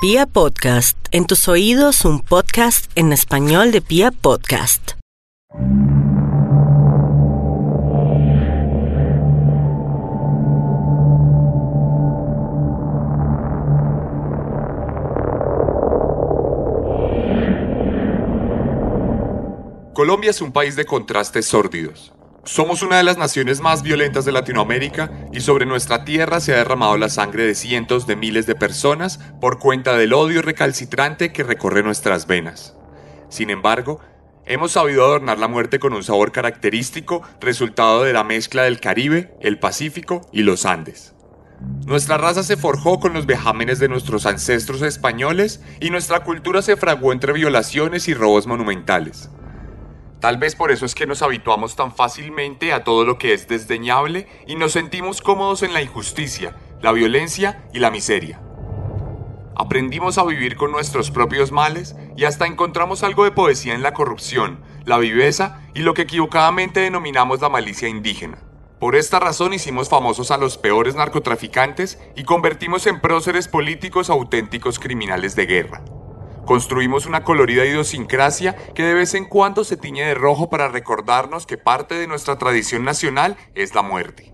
Pia Podcast, en tus oídos un podcast en español de Pia Podcast. Colombia es un país de contrastes sórdidos. Somos una de las naciones más violentas de Latinoamérica y sobre nuestra tierra se ha derramado la sangre de cientos de miles de personas por cuenta del odio recalcitrante que recorre nuestras venas. Sin embargo, hemos sabido adornar la muerte con un sabor característico resultado de la mezcla del Caribe, el Pacífico y los Andes. Nuestra raza se forjó con los vejámenes de nuestros ancestros españoles y nuestra cultura se fraguó entre violaciones y robos monumentales. Tal vez por eso es que nos habituamos tan fácilmente a todo lo que es desdeñable y nos sentimos cómodos en la injusticia, la violencia y la miseria. Aprendimos a vivir con nuestros propios males y hasta encontramos algo de poesía en la corrupción, la viveza y lo que equivocadamente denominamos la malicia indígena. Por esta razón hicimos famosos a los peores narcotraficantes y convertimos en próceres políticos auténticos criminales de guerra. Construimos una colorida idiosincrasia que de vez en cuando se tiñe de rojo para recordarnos que parte de nuestra tradición nacional es la muerte.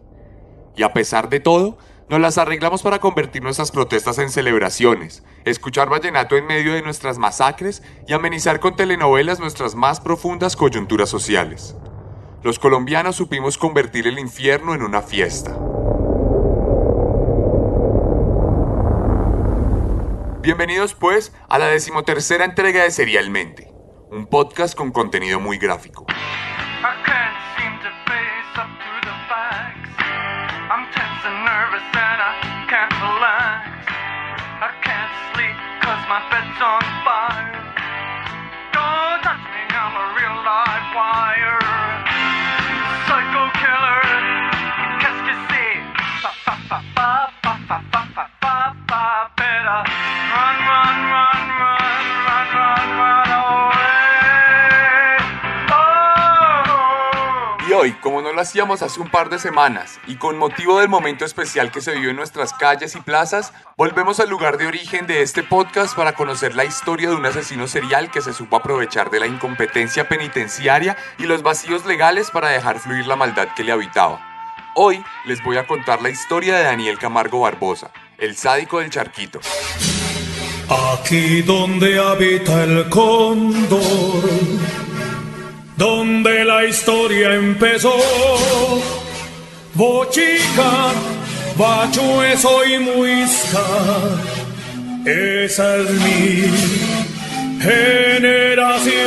Y a pesar de todo, nos las arreglamos para convertir nuestras protestas en celebraciones, escuchar vallenato en medio de nuestras masacres y amenizar con telenovelas nuestras más profundas coyunturas sociales. Los colombianos supimos convertir el infierno en una fiesta. Bienvenidos pues a la decimotercera entrega de Serialmente, un podcast con contenido muy gráfico. Hoy, como no lo hacíamos hace un par de semanas, y con motivo del momento especial que se vivió en nuestras calles y plazas, volvemos al lugar de origen de este podcast para conocer la historia de un asesino serial que se supo aprovechar de la incompetencia penitenciaria y los vacíos legales para dejar fluir la maldad que le habitaba. Hoy les voy a contar la historia de Daniel Camargo Barbosa, el sádico del charquito. Aquí donde habita el cóndor, donde la historia empezó. Bochica, bachueso y muisca, esa es mi generación.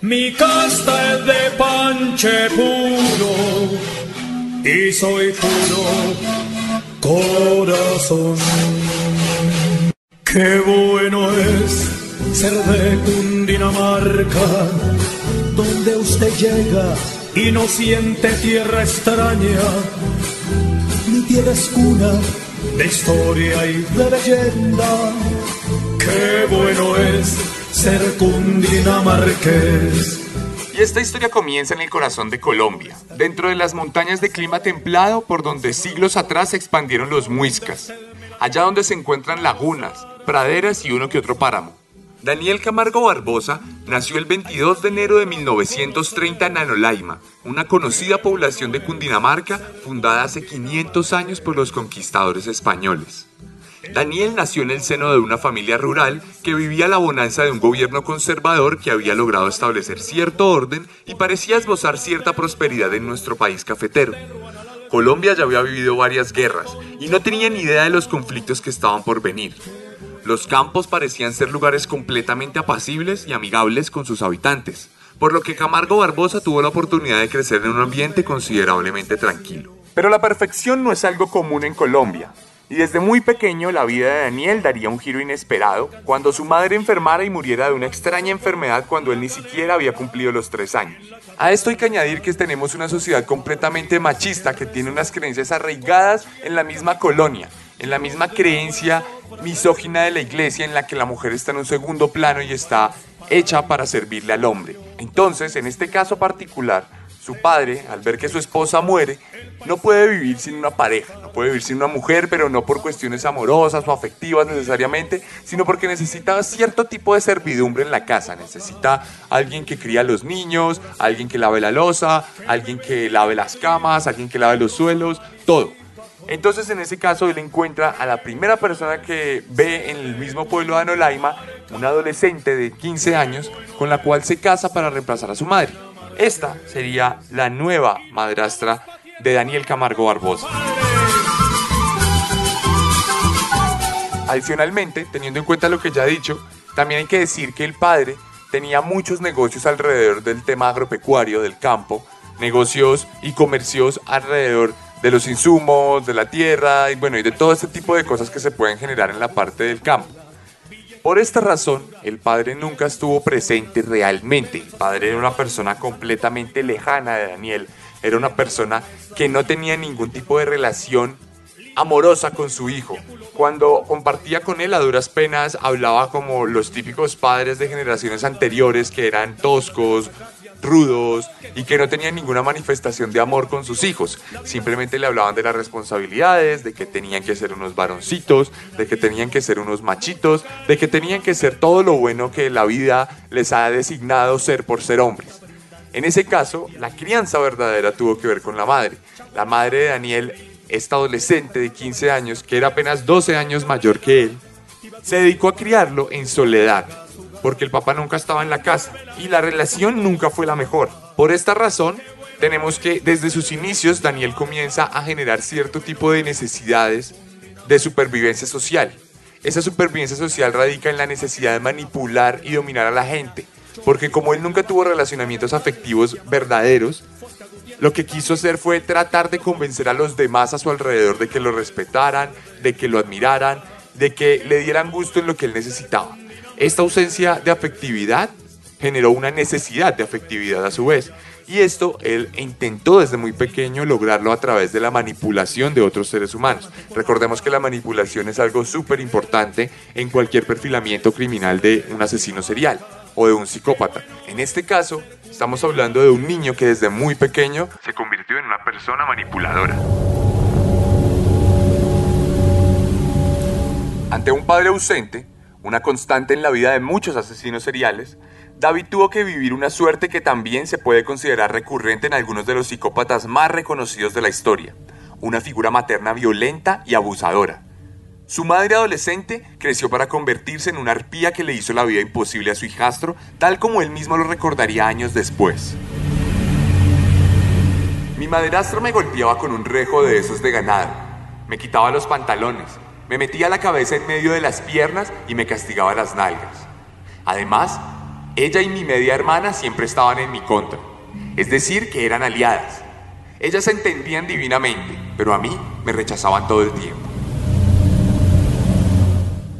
Mi casta es de panche puro y soy puro corazón. Qué bueno es ser de Cundinamarca, donde usted llega y no siente tierra extraña. Mi tierra es cuna de historia y de leyenda. Qué bueno es ser cundinamarqués. Y esta historia comienza en el corazón de Colombia, dentro de las montañas de clima templado por donde siglos atrás se expandieron los muiscas, allá donde se encuentran lagunas, praderas y uno que otro páramo. Daniel Camargo Barbosa nació el 22 de enero de 1930 en Anolaima, una conocida población de Cundinamarca fundada hace 500 años por los conquistadores españoles. Daniel nació en el seno de una familia rural que vivía la bonanza de un gobierno conservador que había logrado establecer cierto orden y parecía esbozar cierta prosperidad en nuestro país cafetero. Colombia ya había vivido varias guerras y no tenía ni idea de los conflictos que estaban por venir. Los campos parecían ser lugares completamente apacibles y amigables con sus habitantes, por lo que Camargo Barbosa tuvo la oportunidad de crecer en un ambiente considerablemente tranquilo. Pero la perfección no es algo común en Colombia, y desde muy pequeño la vida de Daniel daría un giro inesperado cuando su madre enfermara y muriera de una extraña enfermedad cuando él ni siquiera había cumplido los tres años. A esto hay que añadir que tenemos una sociedad completamente machista que tiene unas creencias arraigadas en la misma colonia, en la misma creencia misógina de la iglesia en la que la mujer está en un segundo plano y está hecha para servirle al hombre. Entonces, en este caso particular, su padre, al ver que su esposa muere, no puede vivir sin una pareja, no puede vivir sin una mujer, pero no por cuestiones amorosas o afectivas necesariamente, sino porque necesita cierto tipo de servidumbre en la casa. Necesita alguien que cría a los niños, alguien que lave la losa, alguien que lave las camas, alguien que lave los suelos, todo. Entonces en ese caso él encuentra a la primera persona que ve en el mismo pueblo de Anolaima, una adolescente de 15 años, con la cual se casa para reemplazar a su madre. Esta sería la nueva madrastra de Daniel Camargo Barbosa. Adicionalmente, teniendo en cuenta lo que ya he dicho, también hay que decir que el padre tenía muchos negocios alrededor del tema agropecuario, del campo, negocios y comercios alrededor de los insumos, de la tierra y bueno, y de todo este tipo de cosas que se pueden generar en la parte del campo. Por esta razón, el padre nunca estuvo presente realmente. El padre era una persona completamente lejana de Daniel. Era una persona que no tenía ningún tipo de relación amorosa con su hijo. Cuando compartía con él a duras penas, hablaba como los típicos padres de generaciones anteriores que eran toscos, rudos y que no tenían ninguna manifestación de amor con sus hijos. Simplemente le hablaban de las responsabilidades, de que tenían que ser unos varoncitos, de que tenían que ser unos machitos, de que tenían que ser todo lo bueno que la vida les ha designado ser por ser hombres. En ese caso, la crianza verdadera tuvo que ver con la madre. La madre de Daniel, esta adolescente de 15 años, que era apenas 12 años mayor que él, se dedicó a criarlo en soledad, porque el papá nunca estaba en la casa y la relación nunca fue la mejor. Por esta razón, tenemos que desde sus inicios Daniel comienza a generar cierto tipo de necesidades de supervivencia social. Esa supervivencia social radica en la necesidad de manipular y dominar a la gente, porque como él nunca tuvo relacionamientos afectivos verdaderos, lo que quiso hacer fue tratar de convencer a los demás a su alrededor de que lo respetaran, de que lo admiraran, de que le dieran gusto en lo que él necesitaba. Esta ausencia de afectividad generó una necesidad de afectividad a su vez. Y esto él intentó desde muy pequeño lograrlo a través de la manipulación de otros seres humanos. Recordemos que la manipulación es algo súper importante en cualquier perfilamiento criminal de un asesino serial o de un psicópata. En este caso, estamos hablando de un niño que desde muy pequeño se convirtió en una persona manipuladora. Ante un padre ausente, una constante en la vida de muchos asesinos seriales, David tuvo que vivir una suerte que también se puede considerar recurrente en algunos de los psicópatas más reconocidos de la historia, una figura materna violenta y abusadora. Su madre adolescente creció para convertirse en una arpía que le hizo la vida imposible a su hijastro, tal como él mismo lo recordaría años después. Mi madrastra me golpeaba con un rejo de esos de ganado, me quitaba los pantalones, me metía la cabeza en medio de las piernas y me castigaba las nalgas. Además, ella y mi media hermana siempre estaban en mi contra, es decir, que eran aliadas. Ellas entendían divinamente, pero a mí me rechazaban todo el tiempo.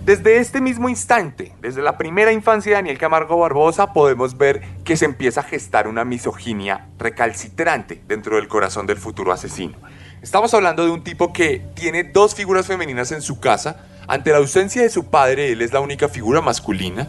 Desde este mismo instante, desde la primera infancia de Daniel Camargo Barbosa, podemos ver que se empieza a gestar una misoginia recalcitrante dentro del corazón del futuro asesino. Estamos hablando de un tipo que tiene dos figuras femeninas en su casa. Ante la ausencia de su padre, él es la única figura masculina.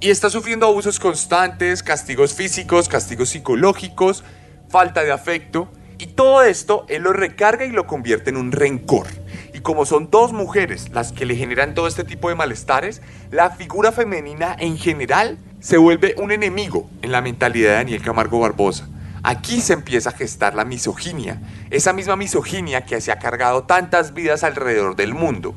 Y está sufriendo abusos constantes, castigos físicos, castigos psicológicos, falta de afecto. Y todo esto él lo recarga y lo convierte en un rencor. Y como son dos mujeres las que le generan todo este tipo de malestares, la figura femenina en general se vuelve un enemigo en la mentalidad de Daniel Camargo Barbosa. Aquí se empieza a gestar la misoginia, esa misma misoginia que se ha cargado tantas vidas alrededor del mundo,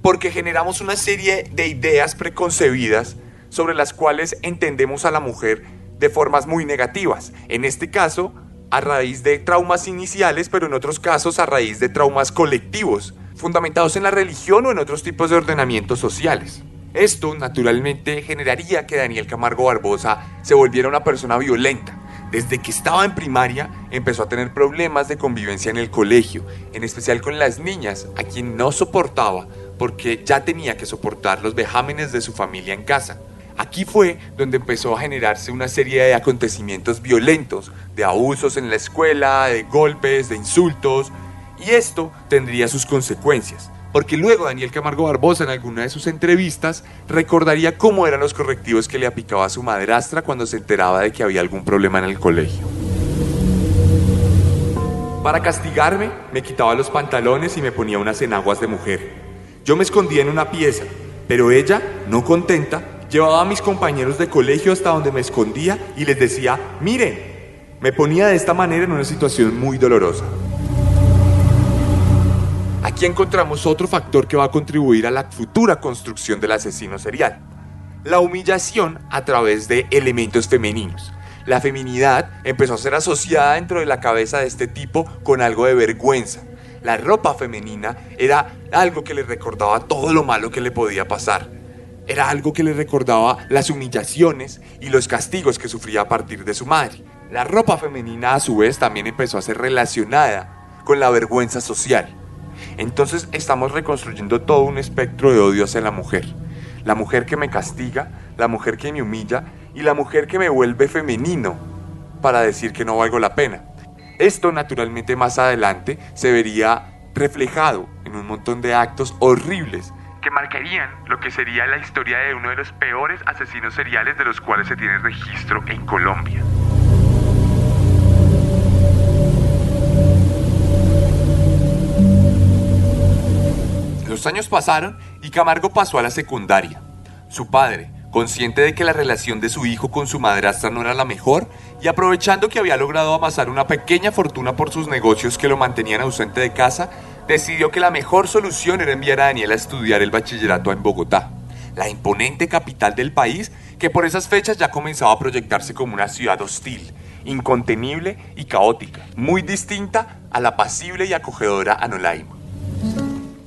porque generamos una serie de ideas preconcebidas sobre las cuales entendemos a la mujer de formas muy negativas. En este caso, a raíz de traumas iniciales, pero en otros casos a raíz de traumas colectivos, fundamentados en la religión o en otros tipos de ordenamientos sociales. Esto, naturalmente, generaría que Daniel Camargo Barbosa se volviera una persona violenta, desde que estaba en primaria empezó a tener problemas de convivencia en el colegio, en especial con las niñas, a quien no soportaba porque ya tenía que soportar los vejámenes de su familia en casa. Aquí fue donde empezó a generarse una serie de acontecimientos violentos, de abusos en la escuela, de golpes, de insultos, y esto tendría sus consecuencias porque luego Daniel Camargo Barbosa en alguna de sus entrevistas recordaría cómo eran los correctivos que le aplicaba a su madrastra cuando se enteraba de que había algún problema en el colegio. Para castigarme, me quitaba los pantalones y me ponía unas enaguas de mujer. Yo me escondía en una pieza, pero ella, no contenta, llevaba a mis compañeros de colegio hasta donde me escondía y les decía, miren, me ponía de esta manera en una situación muy dolorosa. Aquí encontramos otro factor que va a contribuir a la futura construcción del asesino serial. La humillación a través de elementos femeninos. La feminidad empezó a ser asociada dentro de la cabeza de este tipo con algo de vergüenza. La ropa femenina era algo que le recordaba todo lo malo que le podía pasar. Era algo que le recordaba las humillaciones y los castigos que sufría a partir de su madre. La ropa femenina a su vez también empezó a ser relacionada con la vergüenza social. Entonces estamos reconstruyendo todo un espectro de odio hacia la mujer. La mujer que me castiga, la mujer que me humilla y la mujer que me vuelve femenino para decir que no valgo la pena. Esto naturalmente más adelante se vería reflejado en un montón de actos horribles que marcarían lo que sería la historia de uno de los peores asesinos seriales de los cuales se tiene registro en Colombia. Los años pasaron y Camargo pasó a la secundaria. Su padre, consciente de que la relación de su hijo con su madrastra no era la mejor y aprovechando que había logrado amasar una pequeña fortuna por sus negocios que lo mantenían ausente de casa, decidió que la mejor solución era enviar a Daniel a estudiar el bachillerato en Bogotá, la imponente capital del país que por esas fechas ya comenzaba a proyectarse como una ciudad hostil, incontenible y caótica, muy distinta a la pasible y acogedora Anolaima.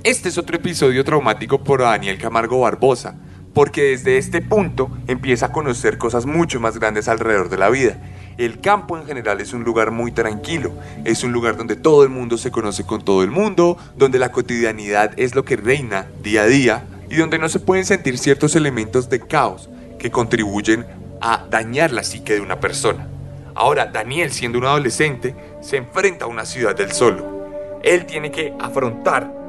Este es otro episodio traumático por Daniel Camargo Barbosa, porque desde este punto empieza a conocer cosas mucho más grandes alrededor de la vida. El campo en general es un lugar muy tranquilo, es un lugar donde todo el mundo se conoce con todo el mundo, donde la cotidianidad es lo que reina día a día y donde no se pueden sentir ciertos elementos de caos que contribuyen a dañar la psique de una persona. Ahora, Daniel, siendo un adolescente, se enfrenta a una ciudad del solo. Él tiene que afrontar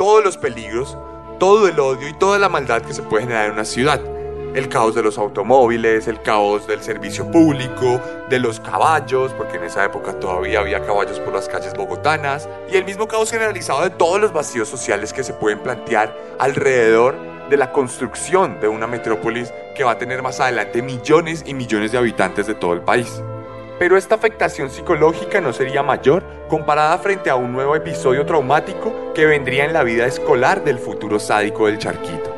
todos los peligros, todo el odio y toda la maldad que se puede generar en una ciudad. El caos de los automóviles, el caos del servicio público, de los caballos, porque en esa época todavía había caballos por las calles bogotanas, y el mismo caos generalizado de todos los vacíos sociales que se pueden plantear alrededor de la construcción de una metrópolis que va a tener más adelante millones y millones de habitantes de todo el país pero esta afectación psicológica no sería mayor comparada frente a un nuevo episodio traumático que vendría en la vida escolar del futuro sádico del charquito.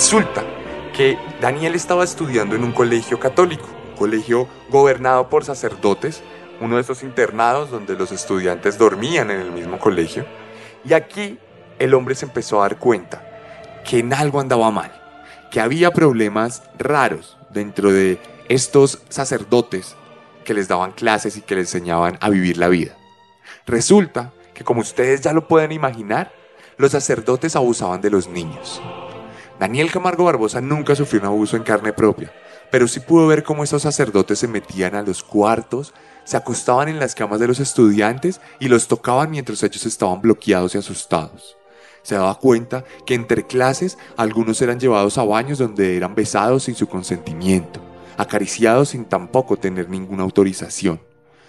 Resulta que Daniel estaba estudiando en un colegio católico, un colegio gobernado por sacerdotes, uno de esos internados donde los estudiantes dormían en el mismo colegio. Y aquí el hombre se empezó a dar cuenta que en algo andaba mal, que había problemas raros dentro de estos sacerdotes que les daban clases y que les enseñaban a vivir la vida. Resulta que como ustedes ya lo pueden imaginar, los sacerdotes abusaban de los niños. Daniel Camargo Barbosa nunca sufrió un abuso en carne propia, pero sí pudo ver cómo esos sacerdotes se metían a los cuartos, se acostaban en las camas de los estudiantes y los tocaban mientras ellos estaban bloqueados y asustados. Se daba cuenta que entre clases algunos eran llevados a baños donde eran besados sin su consentimiento, acariciados sin tampoco tener ninguna autorización.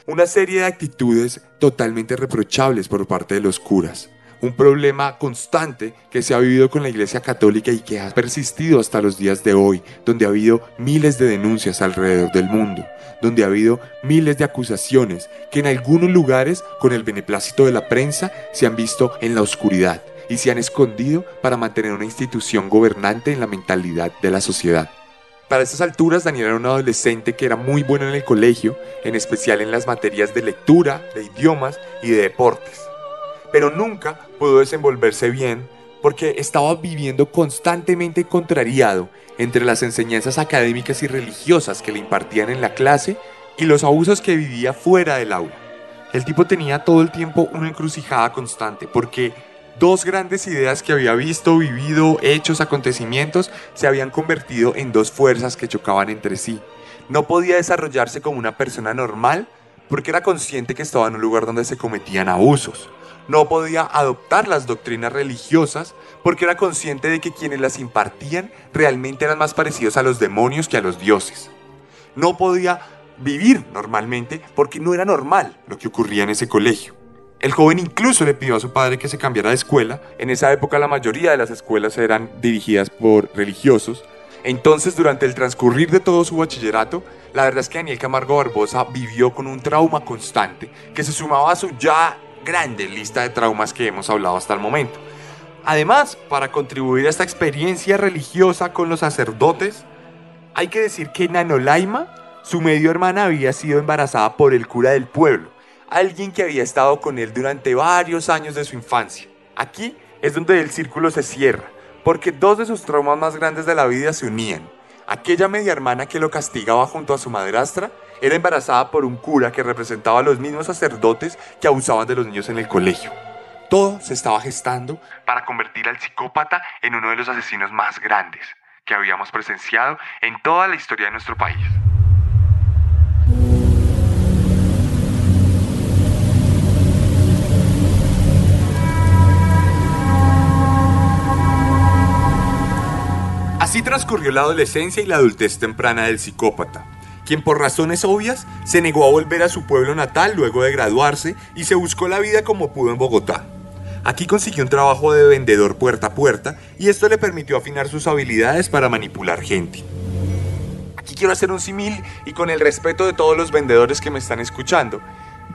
Una serie de actitudes totalmente reprochables por parte de los curas un problema constante que se ha vivido con la Iglesia Católica y que ha persistido hasta los días de hoy, donde ha habido miles de denuncias alrededor del mundo, donde ha habido miles de acusaciones que en algunos lugares, con el beneplácito de la prensa, se han visto en la oscuridad y se han escondido para mantener una institución gobernante en la mentalidad de la sociedad. Para estas alturas, Daniel era un adolescente que era muy bueno en el colegio, en especial en las materias de lectura, de idiomas y de deportes pero nunca pudo desenvolverse bien porque estaba viviendo constantemente contrariado entre las enseñanzas académicas y religiosas que le impartían en la clase y los abusos que vivía fuera del aula. El tipo tenía todo el tiempo una encrucijada constante porque Dos grandes ideas que había visto, vivido, hechos, acontecimientos, se habían convertido en dos fuerzas que chocaban entre sí. No podía desarrollarse como una persona normal porque era consciente que estaba en un lugar donde se cometían abusos. No podía adoptar las doctrinas religiosas porque era consciente de que quienes las impartían realmente eran más parecidos a los demonios que a los dioses. No podía vivir normalmente porque no era normal lo que ocurría en ese colegio. El joven incluso le pidió a su padre que se cambiara de escuela. En esa época la mayoría de las escuelas eran dirigidas por religiosos. Entonces, durante el transcurrir de todo su bachillerato, la verdad es que Daniel Camargo Barbosa vivió con un trauma constante que se sumaba a su ya grande lista de traumas que hemos hablado hasta el momento. Además, para contribuir a esta experiencia religiosa con los sacerdotes, hay que decir que Nanolaima, su medio hermana, había sido embarazada por el cura del pueblo alguien que había estado con él durante varios años de su infancia. Aquí es donde el círculo se cierra, porque dos de sus traumas más grandes de la vida se unían. Aquella media hermana que lo castigaba junto a su madrastra era embarazada por un cura que representaba a los mismos sacerdotes que abusaban de los niños en el colegio. Todo se estaba gestando para convertir al psicópata en uno de los asesinos más grandes que habíamos presenciado en toda la historia de nuestro país. Transcurrió la adolescencia y la adultez temprana del psicópata, quien por razones obvias se negó a volver a su pueblo natal luego de graduarse y se buscó la vida como pudo en Bogotá. Aquí consiguió un trabajo de vendedor puerta a puerta y esto le permitió afinar sus habilidades para manipular gente. Aquí quiero hacer un simil y con el respeto de todos los vendedores que me están escuchando,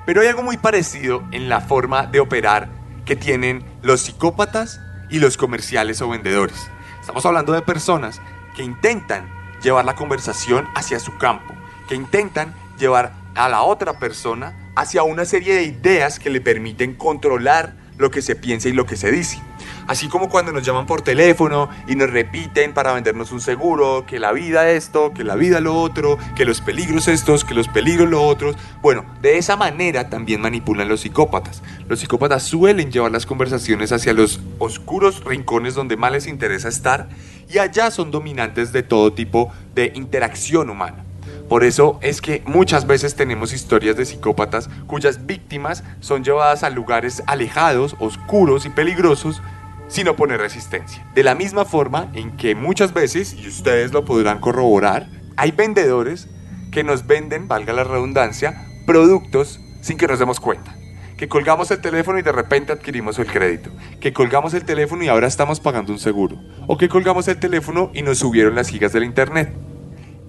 pero hay algo muy parecido en la forma de operar que tienen los psicópatas y los comerciales o vendedores. Estamos hablando de personas que intentan llevar la conversación hacia su campo, que intentan llevar a la otra persona hacia una serie de ideas que le permiten controlar lo que se piensa y lo que se dice. Así como cuando nos llaman por teléfono y nos repiten para vendernos un seguro, que la vida esto, que la vida lo otro, que los peligros estos, que los peligros lo otros. Bueno, de esa manera también manipulan los psicópatas. Los psicópatas suelen llevar las conversaciones hacia los oscuros rincones donde más les interesa estar y allá son dominantes de todo tipo de interacción humana. Por eso es que muchas veces tenemos historias de psicópatas cuyas víctimas son llevadas a lugares alejados, oscuros y peligrosos sin oponer resistencia. De la misma forma en que muchas veces, y ustedes lo podrán corroborar, hay vendedores que nos venden, valga la redundancia, productos sin que nos demos cuenta. Que colgamos el teléfono y de repente adquirimos el crédito. Que colgamos el teléfono y ahora estamos pagando un seguro. O que colgamos el teléfono y nos subieron las gigas del internet.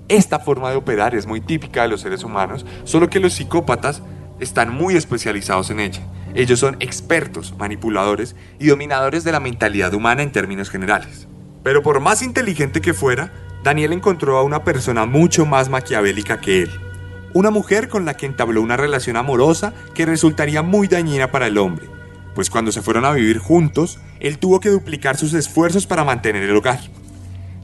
Esta forma de operar es muy típica de los seres humanos, solo que los psicópatas están muy especializados en ella. Ellos son expertos, manipuladores y dominadores de la mentalidad humana en términos generales. Pero por más inteligente que fuera, Daniel encontró a una persona mucho más maquiavélica que él. Una mujer con la que entabló una relación amorosa que resultaría muy dañina para el hombre, pues cuando se fueron a vivir juntos, él tuvo que duplicar sus esfuerzos para mantener el hogar.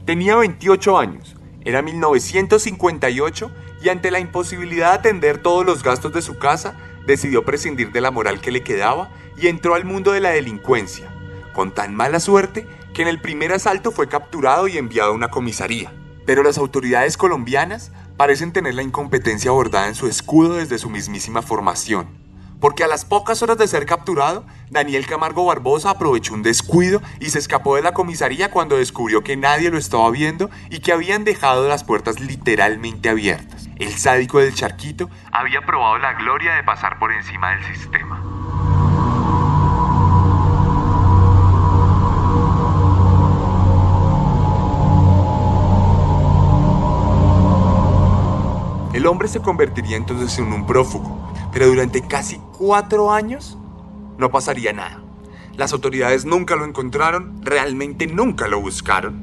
Tenía 28 años, era 1958 y ante la imposibilidad de atender todos los gastos de su casa, decidió prescindir de la moral que le quedaba y entró al mundo de la delincuencia, con tan mala suerte que en el primer asalto fue capturado y enviado a una comisaría. Pero las autoridades colombianas parecen tener la incompetencia abordada en su escudo desde su mismísima formación porque a las pocas horas de ser capturado, Daniel Camargo Barbosa aprovechó un descuido y se escapó de la comisaría cuando descubrió que nadie lo estaba viendo y que habían dejado las puertas literalmente abiertas. El sádico del charquito Había probado la gloria de pasar por encima del sistema. El hombre se convertiría entonces en un prófugo, pero durante casi cuatro años no pasaría nada. Las autoridades nunca lo encontraron, realmente nunca lo buscaron.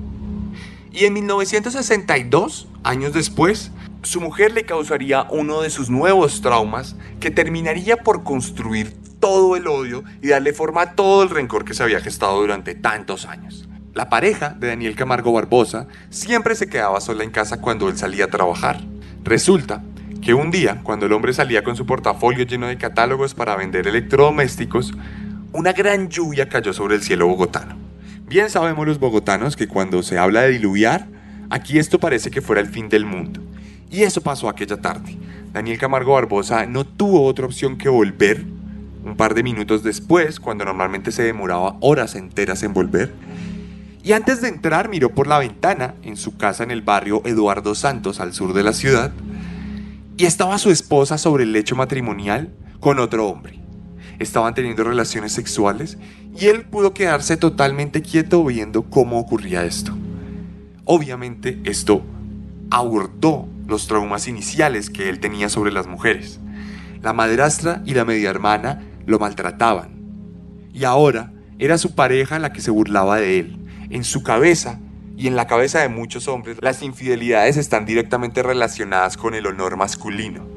Y en 1962, años después, su mujer le causaría uno de sus nuevos traumas que terminaría por construir todo el odio y darle forma a todo el rencor que se había gestado durante tantos años. La pareja de Daniel Camargo Barbosa siempre se quedaba sola en casa cuando él salía a trabajar. Resulta que un día, cuando el hombre salía con su portafolio lleno de catálogos para vender electrodomésticos, una gran lluvia cayó sobre el cielo bogotano. Bien sabemos los bogotanos que cuando se habla de diluviar, aquí esto parece que fuera el fin del mundo. Y eso pasó aquella tarde. Daniel Camargo Barbosa no tuvo otra opción que volver un par de minutos después, cuando normalmente se demoraba horas enteras en volver. Y antes de entrar miró por la ventana en su casa en el barrio Eduardo Santos al sur de la ciudad y estaba su esposa sobre el lecho matrimonial con otro hombre. Estaban teniendo relaciones sexuales y él pudo quedarse totalmente quieto viendo cómo ocurría esto. Obviamente esto abordó los traumas iniciales que él tenía sobre las mujeres. La madrastra y la media hermana lo maltrataban. Y ahora era su pareja la que se burlaba de él. En su cabeza y en la cabeza de muchos hombres, las infidelidades están directamente relacionadas con el honor masculino.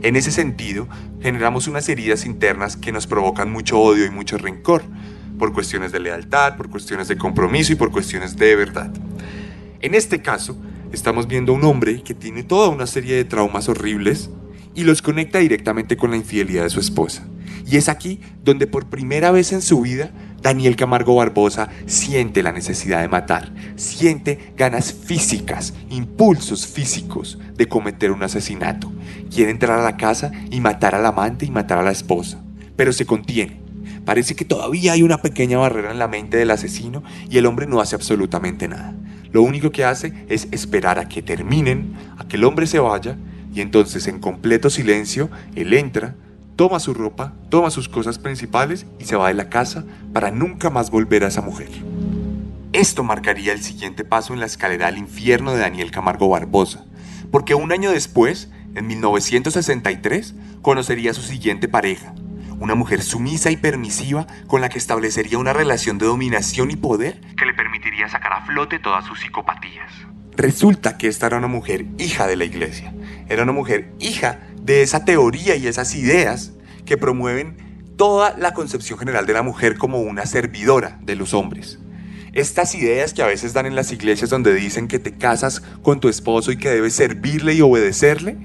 En ese sentido, generamos unas heridas internas que nos provocan mucho odio y mucho rencor, por cuestiones de lealtad, por cuestiones de compromiso y por cuestiones de verdad. En este caso, estamos viendo a un hombre que tiene toda una serie de traumas horribles y los conecta directamente con la infidelidad de su esposa. Y es aquí donde por primera vez en su vida Daniel Camargo Barbosa siente la necesidad de matar, siente ganas físicas, impulsos físicos de cometer un asesinato. Quiere entrar a la casa y matar al amante y matar a la esposa, pero se contiene. Parece que todavía hay una pequeña barrera en la mente del asesino y el hombre no hace absolutamente nada. Lo único que hace es esperar a que terminen, a que el hombre se vaya y entonces en completo silencio él entra, toma su ropa, toma sus cosas principales y se va de la casa para nunca más volver a esa mujer. Esto marcaría el siguiente paso en la escalera al infierno de Daniel Camargo Barbosa, porque un año después, en 1963, conocería a su siguiente pareja, una mujer sumisa y permisiva con la que establecería una relación de dominación y poder que le permitiría sacar a flote todas sus psicopatías. Resulta que esta era una mujer hija de la iglesia, era una mujer hija de esa teoría y esas ideas que promueven toda la concepción general de la mujer como una servidora de los hombres. Estas ideas que a veces dan en las iglesias donde dicen que te casas con tu esposo y que debes servirle y obedecerle,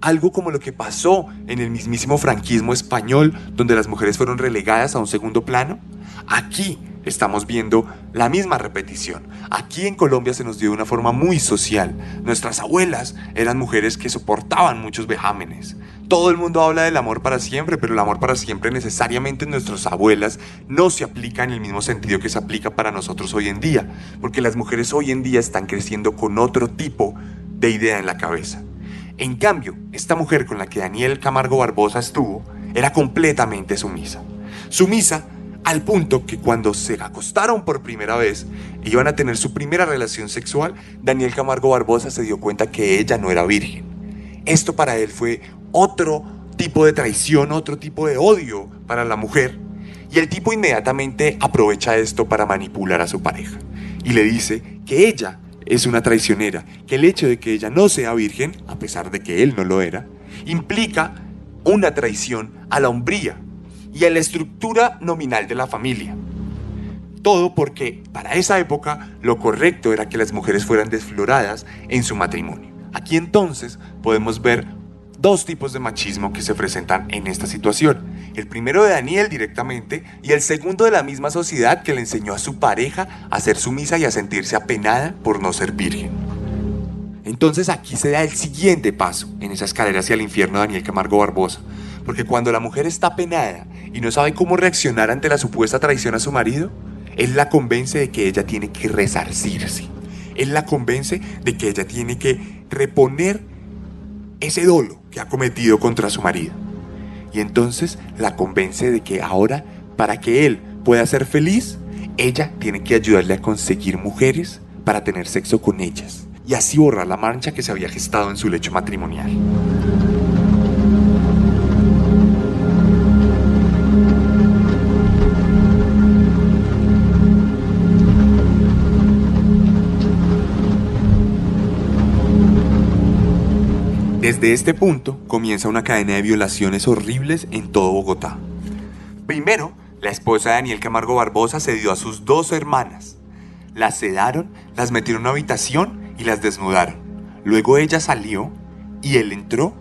algo como lo que pasó en el mismísimo franquismo español, donde las mujeres fueron relegadas a un segundo plano, aquí estamos viendo la misma repetición. Aquí en Colombia se nos dio de una forma muy social. Nuestras abuelas eran mujeres que soportaban muchos vejámenes. Todo el mundo habla del amor para siempre, pero el amor para siempre necesariamente en nuestras abuelas no se aplica en el mismo sentido que se aplica para nosotros hoy en día, porque las mujeres hoy en día están creciendo con otro tipo de idea en la cabeza. En cambio, esta mujer con la que Daniel Camargo Barbosa estuvo era completamente sumisa. Sumisa al punto que cuando se acostaron por primera vez e iban a tener su primera relación sexual, Daniel Camargo Barbosa se dio cuenta que ella no era virgen. Esto para él fue otro tipo de traición, otro tipo de odio para la mujer. Y el tipo inmediatamente aprovecha esto para manipular a su pareja. Y le dice que ella es una traicionera, que el hecho de que ella no sea virgen, a pesar de que él no lo era, implica una traición a la hombría y a la estructura nominal de la familia. Todo porque para esa época lo correcto era que las mujeres fueran desfloradas en su matrimonio. Aquí entonces podemos ver dos tipos de machismo que se presentan en esta situación. El primero de Daniel directamente y el segundo de la misma sociedad que le enseñó a su pareja a ser sumisa y a sentirse apenada por no ser virgen. Entonces aquí se da el siguiente paso en esa escalera hacia el infierno de Daniel Camargo Barbosa. Porque cuando la mujer está penada y no sabe cómo reaccionar ante la supuesta traición a su marido, él la convence de que ella tiene que resarcirse. Él la convence de que ella tiene que reponer ese dolo que ha cometido contra su marido. Y entonces la convence de que ahora, para que él pueda ser feliz, ella tiene que ayudarle a conseguir mujeres para tener sexo con ellas y así borrar la mancha que se había gestado en su lecho matrimonial. Desde este punto comienza una cadena de violaciones horribles en todo Bogotá. Primero, la esposa de Daniel Camargo Barbosa se dio a sus dos hermanas. Las sedaron, las metieron en una habitación y las desnudaron. Luego ella salió y él entró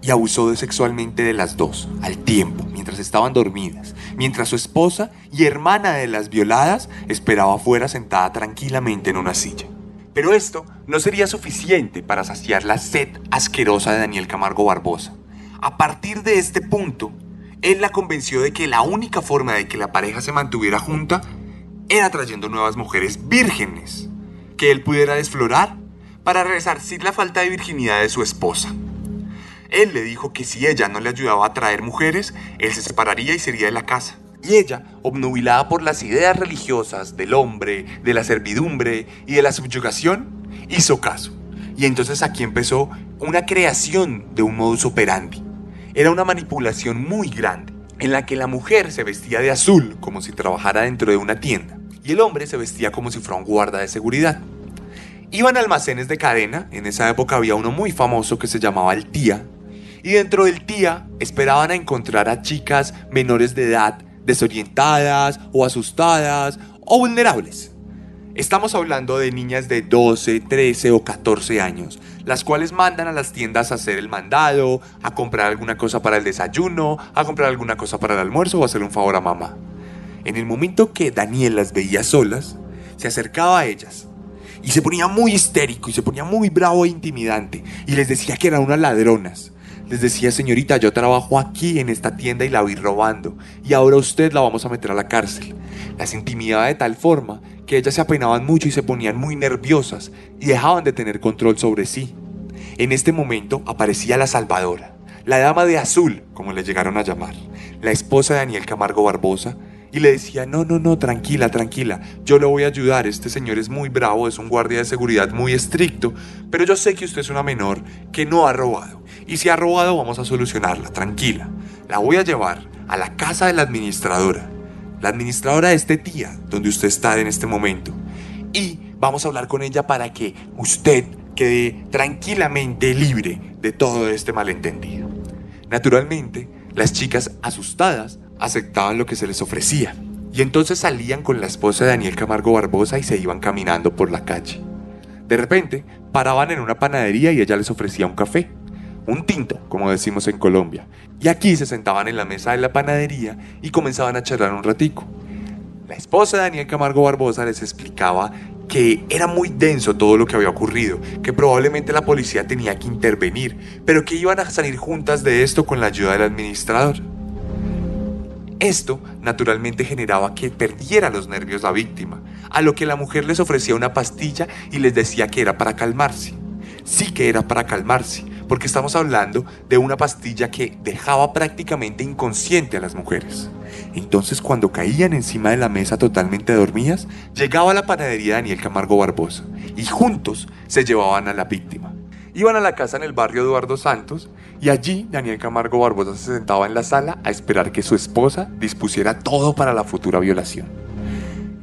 y abusó de sexualmente de las dos, al tiempo, mientras estaban dormidas, mientras su esposa y hermana de las violadas esperaba afuera sentada tranquilamente en una silla. Pero esto no sería suficiente para saciar la sed asquerosa de Daniel Camargo Barbosa. A partir de este punto, él la convenció de que la única forma de que la pareja se mantuviera junta era trayendo nuevas mujeres vírgenes, que él pudiera desflorar para resarcir la falta de virginidad de su esposa. Él le dijo que si ella no le ayudaba a traer mujeres, él se separaría y sería de la casa. Y ella, obnubilada por las ideas religiosas del hombre, de la servidumbre y de la subyugación, hizo caso. Y entonces aquí empezó una creación de un modus operandi. Era una manipulación muy grande, en la que la mujer se vestía de azul como si trabajara dentro de una tienda, y el hombre se vestía como si fuera un guarda de seguridad. Iban a almacenes de cadena, en esa época había uno muy famoso que se llamaba el Tía, y dentro del Tía esperaban a encontrar a chicas menores de edad desorientadas o asustadas o vulnerables. Estamos hablando de niñas de 12, 13 o 14 años, las cuales mandan a las tiendas a hacer el mandado, a comprar alguna cosa para el desayuno, a comprar alguna cosa para el almuerzo o hacer un favor a mamá. En el momento que Daniel las veía solas, se acercaba a ellas y se ponía muy histérico y se ponía muy bravo e intimidante y les decía que eran unas ladronas les decía, señorita, yo trabajo aquí en esta tienda y la vi robando, y ahora usted la vamos a meter a la cárcel. Las intimidaba de tal forma que ellas se apenaban mucho y se ponían muy nerviosas y dejaban de tener control sobre sí. En este momento aparecía la Salvadora, la dama de azul, como le llegaron a llamar, la esposa de Daniel Camargo Barbosa, y le decía, no, no, no, tranquila, tranquila, yo le voy a ayudar, este señor es muy bravo, es un guardia de seguridad muy estricto, pero yo sé que usted es una menor que no ha robado, y si ha robado vamos a solucionarla, tranquila, la voy a llevar a la casa de la administradora, la administradora de este tía, donde usted está en este momento, y vamos a hablar con ella para que usted quede tranquilamente libre de todo este malentendido. Naturalmente, las chicas asustadas aceptaban lo que se les ofrecía. Y entonces salían con la esposa de Daniel Camargo Barbosa y se iban caminando por la calle. De repente, paraban en una panadería y ella les ofrecía un café. Un tinto, como decimos en Colombia. Y aquí se sentaban en la mesa de la panadería y comenzaban a charlar un ratico. La esposa de Daniel Camargo Barbosa les explicaba que era muy denso todo lo que había ocurrido, que probablemente la policía tenía que intervenir, pero que iban a salir juntas de esto con la ayuda del administrador. Esto naturalmente generaba que perdiera los nervios la víctima, a lo que la mujer les ofrecía una pastilla y les decía que era para calmarse. Sí que era para calmarse, porque estamos hablando de una pastilla que dejaba prácticamente inconsciente a las mujeres. Entonces cuando caían encima de la mesa totalmente dormidas, llegaba a la panadería Daniel Camargo Barbosa y juntos se llevaban a la víctima. Iban a la casa en el barrio Eduardo Santos y allí Daniel Camargo Barbosa se sentaba en la sala a esperar que su esposa dispusiera todo para la futura violación.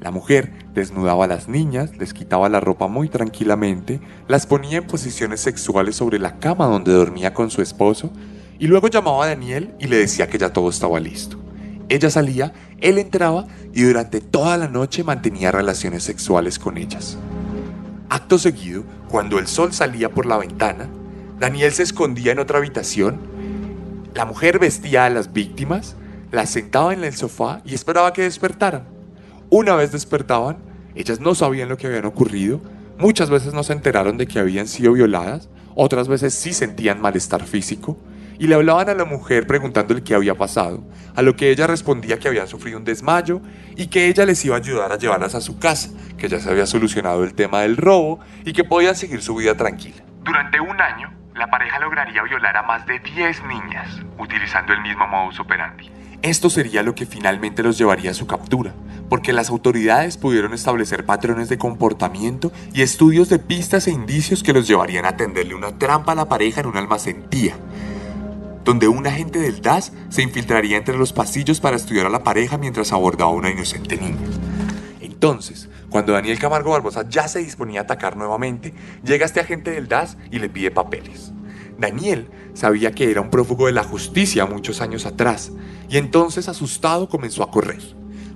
La mujer desnudaba a las niñas, les quitaba la ropa muy tranquilamente, las ponía en posiciones sexuales sobre la cama donde dormía con su esposo y luego llamaba a Daniel y le decía que ya todo estaba listo. Ella salía, él entraba y durante toda la noche mantenía relaciones sexuales con ellas. Acto seguido, cuando el sol salía por la ventana, Daniel se escondía en otra habitación. La mujer vestía a las víctimas, las sentaba en el sofá y esperaba que despertaran. Una vez despertaban, ellas no sabían lo que habían ocurrido, muchas veces no se enteraron de que habían sido violadas, otras veces sí sentían malestar físico, y le hablaban a la mujer preguntándole qué había pasado, a lo que ella respondía que habían sufrido un desmayo y que ella les iba a ayudar a llevarlas a su casa, que ya se había solucionado el tema del robo y que podían seguir su vida tranquila. Durante un año, la pareja lograría violar a más de 10 niñas, utilizando el mismo modus operandi. Esto sería lo que finalmente los llevaría a su captura, porque las autoridades pudieron establecer patrones de comportamiento y estudios de pistas e indicios que los llevarían a tenderle una trampa a la pareja en un almacentía, donde un agente del DAS se infiltraría entre los pasillos para estudiar a la pareja mientras abordaba a una inocente niña. Entonces, cuando Daniel Camargo Barbosa ya se disponía a atacar nuevamente, llega este agente del DAS y le pide papeles. Daniel sabía que era un prófugo de la justicia muchos años atrás, y entonces asustado comenzó a correr.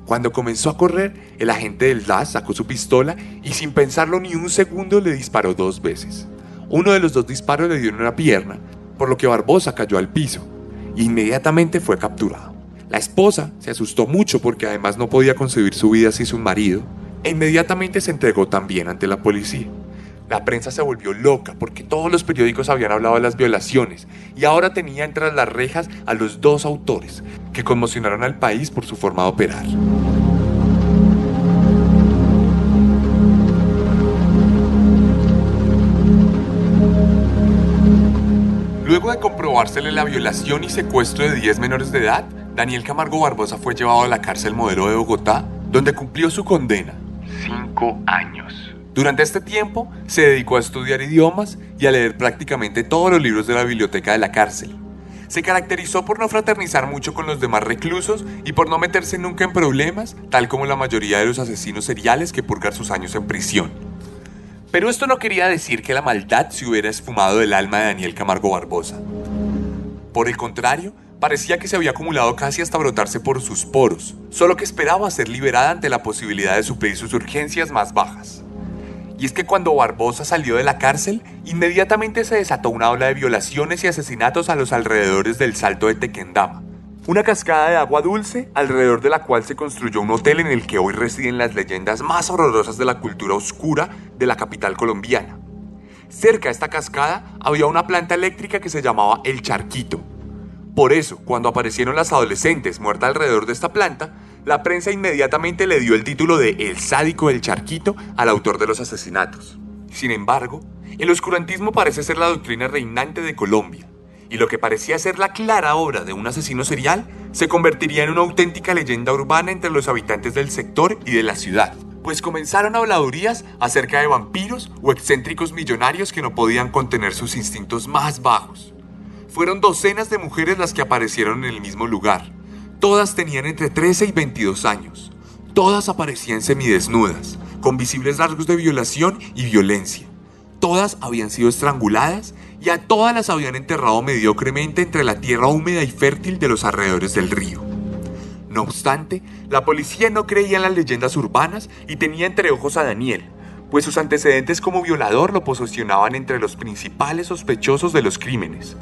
Cuando comenzó a correr, el agente del DAS sacó su pistola y sin pensarlo ni un segundo le disparó dos veces. Uno de los dos disparos le dio en una pierna por lo que Barbosa cayó al piso e inmediatamente fue capturado. La esposa se asustó mucho porque además no podía concebir su vida sin su marido e inmediatamente se entregó también ante la policía. La prensa se volvió loca porque todos los periódicos habían hablado de las violaciones y ahora tenía entre las rejas a los dos autores que conmocionaron al país por su forma de operar. Luego de comprobársele la violación y secuestro de 10 menores de edad, Daniel Camargo Barbosa fue llevado a la cárcel modelo de Bogotá, donde cumplió su condena. Cinco años. Durante este tiempo se dedicó a estudiar idiomas y a leer prácticamente todos los libros de la biblioteca de la cárcel. Se caracterizó por no fraternizar mucho con los demás reclusos y por no meterse nunca en problemas, tal como la mayoría de los asesinos seriales que purgan sus años en prisión. Pero esto no quería decir que la maldad se hubiera esfumado del alma de Daniel Camargo Barbosa. Por el contrario, parecía que se había acumulado casi hasta brotarse por sus poros, solo que esperaba ser liberada ante la posibilidad de suplir sus urgencias más bajas. Y es que cuando Barbosa salió de la cárcel, inmediatamente se desató una ola de violaciones y asesinatos a los alrededores del Salto de Tequendama, una cascada de agua dulce alrededor de la cual se construyó un hotel en el que hoy residen las leyendas más horrorosas de la cultura oscura de la capital colombiana. Cerca de esta cascada había una planta eléctrica que se llamaba El Charquito. Por eso, cuando aparecieron las adolescentes muertas alrededor de esta planta, la prensa inmediatamente le dio el título de El sádico del Charquito al autor de los asesinatos. Sin embargo, el oscurantismo parece ser la doctrina reinante de Colombia, y lo que parecía ser la clara obra de un asesino serial se convertiría en una auténtica leyenda urbana entre los habitantes del sector y de la ciudad, pues comenzaron habladurías acerca de vampiros o excéntricos millonarios que no podían contener sus instintos más bajos. Fueron docenas de mujeres las que aparecieron en el mismo lugar. Todas tenían entre 13 y 22 años. Todas aparecían semidesnudas, con visibles rasgos de violación y violencia. Todas habían sido estranguladas y a todas las habían enterrado mediocremente entre la tierra húmeda y fértil de los alrededores del río. No obstante, la policía no creía en las leyendas urbanas y tenía entre ojos a Daniel, pues sus antecedentes como violador lo posicionaban entre los principales sospechosos de los crímenes.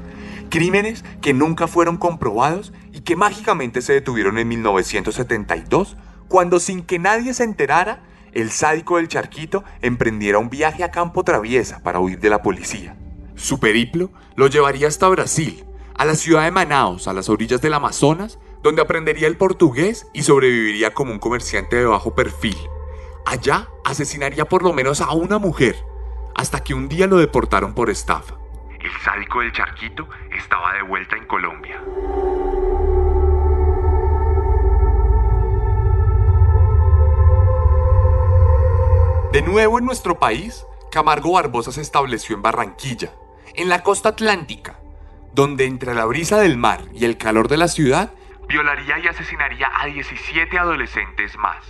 Crímenes que nunca fueron comprobados y que mágicamente se detuvieron en 1972, cuando sin que nadie se enterara, el sádico del charquito emprendiera un viaje a campo traviesa para huir de la policía. Su periplo lo llevaría hasta Brasil, a la ciudad de Manaus, a las orillas del Amazonas, donde aprendería el portugués y sobreviviría como un comerciante de bajo perfil. Allá asesinaría por lo menos a una mujer, hasta que un día lo deportaron por estafa. El sádico del charquito estaba de vuelta en Colombia. De nuevo en nuestro país, Camargo Barbosa se estableció en Barranquilla, en la costa atlántica, donde entre la brisa del mar y el calor de la ciudad, Violaría y asesinaría a 17 adolescentes más.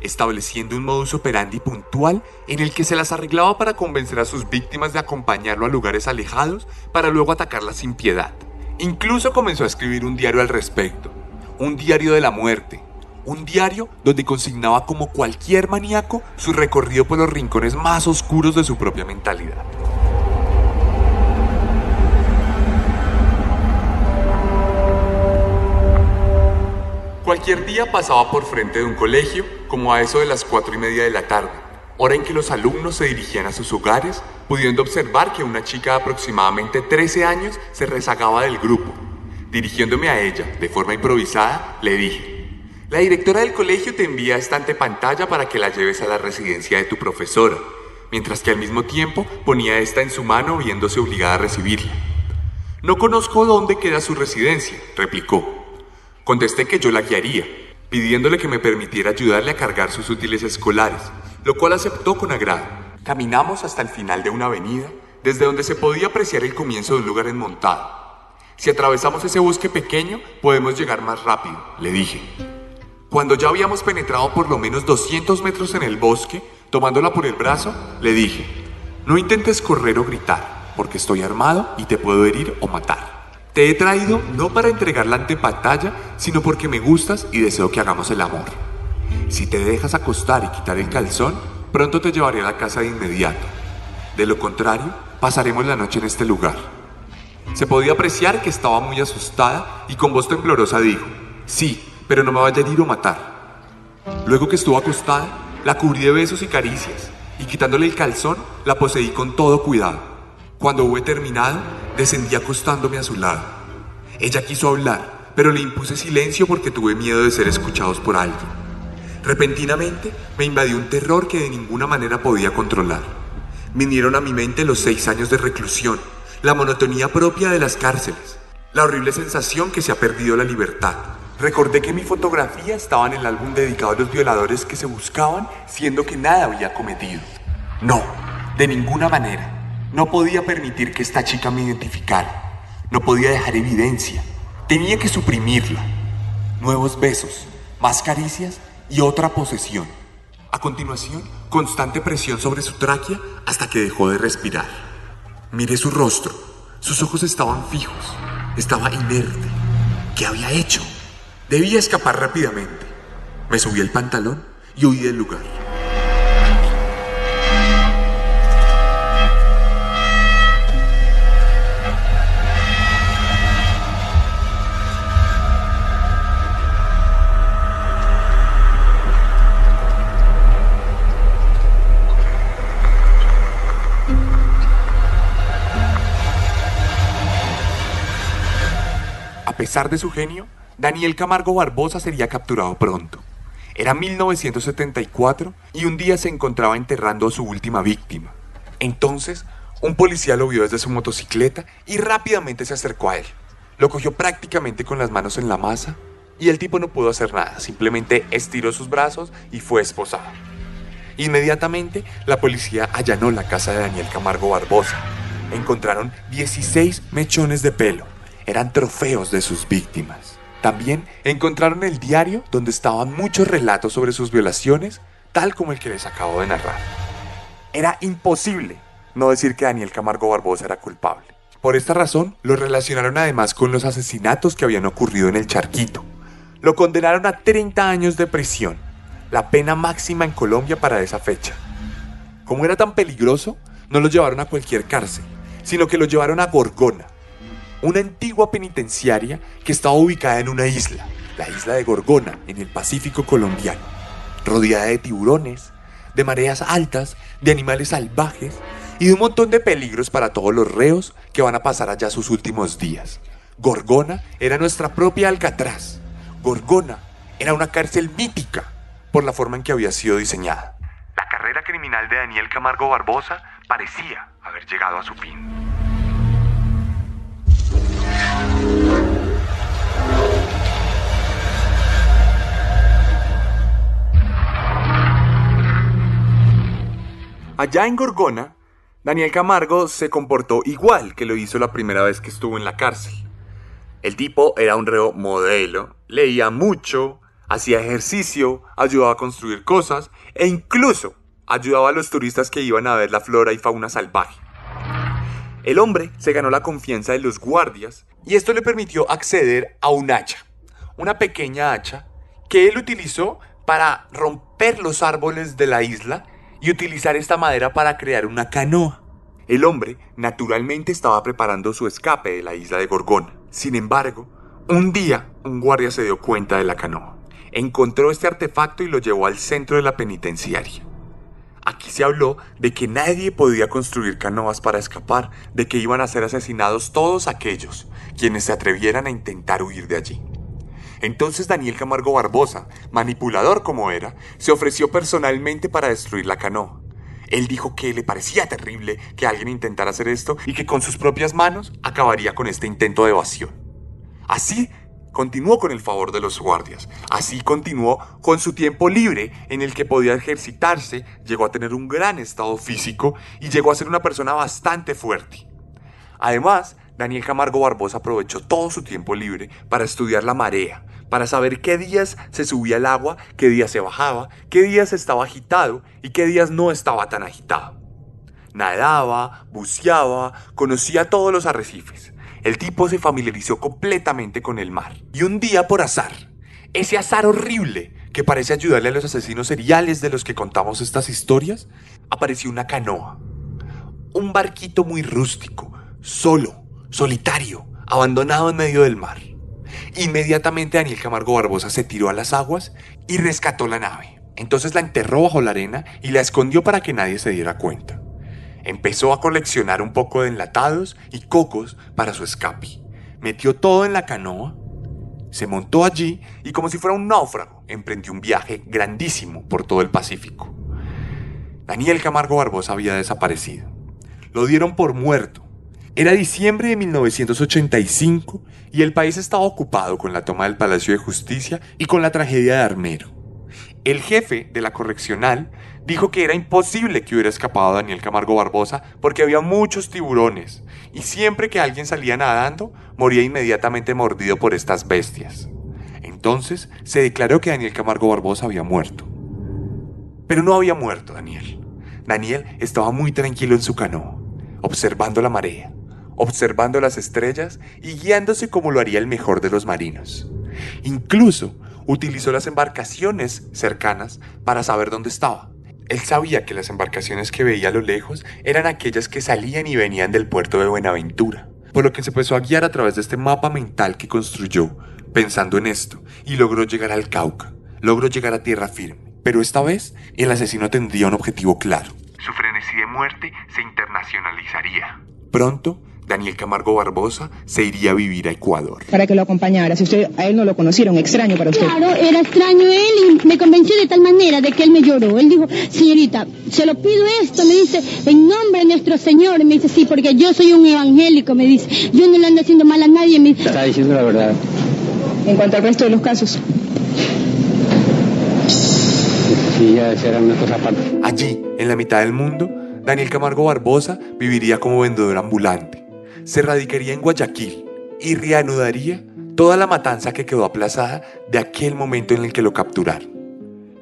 Estableciendo un modus operandi puntual en el que se las arreglaba para convencer a sus víctimas de acompañarlo a lugares alejados para luego atacarlas sin piedad. Incluso comenzó a escribir un diario al respecto, un diario de la muerte, un diario donde consignaba como cualquier maníaco su recorrido por los rincones más oscuros de su propia mentalidad. Cualquier día pasaba por frente de un colegio, como a eso de las cuatro y media de la tarde, hora en que los alumnos se dirigían a sus hogares, pudiendo observar que una chica de aproximadamente 13 años se rezagaba del grupo. Dirigiéndome a ella, de forma improvisada, le dije, la directora del colegio te envía esta antepantalla para que la lleves a la residencia de tu profesora, mientras que al mismo tiempo ponía esta en su mano viéndose obligada a recibirla. No conozco dónde queda su residencia, replicó. Contesté que yo la guiaría, pidiéndole que me permitiera ayudarle a cargar sus útiles escolares, lo cual aceptó con agrado. Caminamos hasta el final de una avenida, desde donde se podía apreciar el comienzo de un lugar enmontado. Si atravesamos ese bosque pequeño, podemos llegar más rápido, le dije. Cuando ya habíamos penetrado por lo menos 200 metros en el bosque, tomándola por el brazo, le dije, no intentes correr o gritar, porque estoy armado y te puedo herir o matar. Te he traído no para entregar la antepantalla, sino porque me gustas y deseo que hagamos el amor. Si te dejas acostar y quitar el calzón, pronto te llevaré a la casa de inmediato. De lo contrario, pasaremos la noche en este lugar. Se podía apreciar que estaba muy asustada y con voz temblorosa dijo, sí, pero no me vaya a herir o matar. Luego que estuvo acostada, la cubrí de besos y caricias y quitándole el calzón, la poseí con todo cuidado. Cuando hube terminado, descendí acostándome a su lado. Ella quiso hablar, pero le impuse silencio porque tuve miedo de ser escuchados por alguien. Repentinamente me invadió un terror que de ninguna manera podía controlar. Vinieron a mi mente los seis años de reclusión, la monotonía propia de las cárceles, la horrible sensación que se ha perdido la libertad. Recordé que mi fotografía estaba en el álbum dedicado a los violadores que se buscaban, siendo que nada había cometido. No, de ninguna manera. No podía permitir que esta chica me identificara. No podía dejar evidencia. Tenía que suprimirla. Nuevos besos, más caricias y otra posesión. A continuación, constante presión sobre su tráquea hasta que dejó de respirar. Miré su rostro. Sus ojos estaban fijos. Estaba inerte. ¿Qué había hecho? Debía escapar rápidamente. Me subí el pantalón y huí del lugar. A pesar de su genio, Daniel Camargo Barbosa sería capturado pronto. Era 1974 y un día se encontraba enterrando a su última víctima. Entonces, un policía lo vio desde su motocicleta y rápidamente se acercó a él. Lo cogió prácticamente con las manos en la masa y el tipo no pudo hacer nada, simplemente estiró sus brazos y fue esposado. Inmediatamente, la policía allanó la casa de Daniel Camargo Barbosa. Encontraron 16 mechones de pelo. Eran trofeos de sus víctimas. También encontraron el diario donde estaban muchos relatos sobre sus violaciones, tal como el que les acabo de narrar. Era imposible no decir que Daniel Camargo Barbosa era culpable. Por esta razón, lo relacionaron además con los asesinatos que habían ocurrido en el Charquito. Lo condenaron a 30 años de prisión, la pena máxima en Colombia para esa fecha. Como era tan peligroso, no lo llevaron a cualquier cárcel, sino que lo llevaron a Gorgona, una antigua penitenciaria que estaba ubicada en una isla, la isla de Gorgona, en el Pacífico colombiano, rodeada de tiburones, de mareas altas, de animales salvajes y de un montón de peligros para todos los reos que van a pasar allá sus últimos días. Gorgona era nuestra propia Alcatraz. Gorgona era una cárcel mítica por la forma en que había sido diseñada. La carrera criminal de Daniel Camargo Barbosa parecía haber llegado a su fin. Allá en Gorgona, Daniel Camargo se comportó igual que lo hizo la primera vez que estuvo en la cárcel. El tipo era un reo modelo, leía mucho, hacía ejercicio, ayudaba a construir cosas e incluso ayudaba a los turistas que iban a ver la flora y fauna salvaje. El hombre se ganó la confianza de los guardias y esto le permitió acceder a un hacha, una pequeña hacha que él utilizó para romper los árboles de la isla y utilizar esta madera para crear una canoa. El hombre naturalmente estaba preparando su escape de la isla de Gorgona. Sin embargo, un día un guardia se dio cuenta de la canoa. Encontró este artefacto y lo llevó al centro de la penitenciaria. Aquí se habló de que nadie podía construir canoas para escapar, de que iban a ser asesinados todos aquellos quienes se atrevieran a intentar huir de allí. Entonces Daniel Camargo Barbosa, manipulador como era, se ofreció personalmente para destruir la canoa. Él dijo que le parecía terrible que alguien intentara hacer esto y que con sus propias manos acabaría con este intento de evasión. Así continuó con el favor de los guardias. Así continuó con su tiempo libre en el que podía ejercitarse, llegó a tener un gran estado físico y llegó a ser una persona bastante fuerte. Además, Daniel Camargo Barbosa aprovechó todo su tiempo libre para estudiar la marea, para saber qué días se subía el agua, qué días se bajaba, qué días estaba agitado y qué días no estaba tan agitado. Nadaba, buceaba, conocía todos los arrecifes. El tipo se familiarizó completamente con el mar. Y un día por azar, ese azar horrible que parece ayudarle a los asesinos seriales de los que contamos estas historias, apareció una canoa. Un barquito muy rústico, solo, solitario, abandonado en medio del mar. Inmediatamente Daniel Camargo Barbosa se tiró a las aguas y rescató la nave. Entonces la enterró bajo la arena y la escondió para que nadie se diera cuenta. Empezó a coleccionar un poco de enlatados y cocos para su escape. Metió todo en la canoa, se montó allí y como si fuera un náufrago, emprendió un viaje grandísimo por todo el Pacífico. Daniel Camargo Barbosa había desaparecido. Lo dieron por muerto. Era diciembre de 1985 y el país estaba ocupado con la toma del Palacio de Justicia y con la tragedia de Armero. El jefe de la correccional dijo que era imposible que hubiera escapado Daniel Camargo Barbosa porque había muchos tiburones y siempre que alguien salía nadando moría inmediatamente mordido por estas bestias. Entonces se declaró que Daniel Camargo Barbosa había muerto. Pero no había muerto Daniel. Daniel estaba muy tranquilo en su canoa, observando la marea, observando las estrellas y guiándose como lo haría el mejor de los marinos. Incluso utilizó las embarcaciones cercanas para saber dónde estaba. Él sabía que las embarcaciones que veía a lo lejos eran aquellas que salían y venían del puerto de Buenaventura, por lo que se empezó a guiar a través de este mapa mental que construyó, pensando en esto, y logró llegar al Cauca, logró llegar a tierra firme. Pero esta vez el asesino tendría un objetivo claro. Su frenesí de muerte se internacionalizaría. Pronto, Daniel Camargo Barbosa se iría a vivir a Ecuador. para que lo acompañara. Si usted a él no lo conociera, un extraño para usted. Claro, era extraño él y me convenció de tal manera de que él me lloró. Él dijo, señorita, se lo pido esto, me dice, en nombre de nuestro Señor. Y me dice, sí, porque yo soy un evangélico, me dice. Yo no le ando haciendo mal a nadie, me dice. Está diciendo la verdad. En cuanto al resto de los casos, Sí, ya será una cosa aparte. Allí, en la mitad del mundo, Daniel Camargo Barbosa viviría como vendedor ambulante. Se radicaría en Guayaquil y reanudaría toda la matanza que quedó aplazada de aquel momento en el que lo capturaron.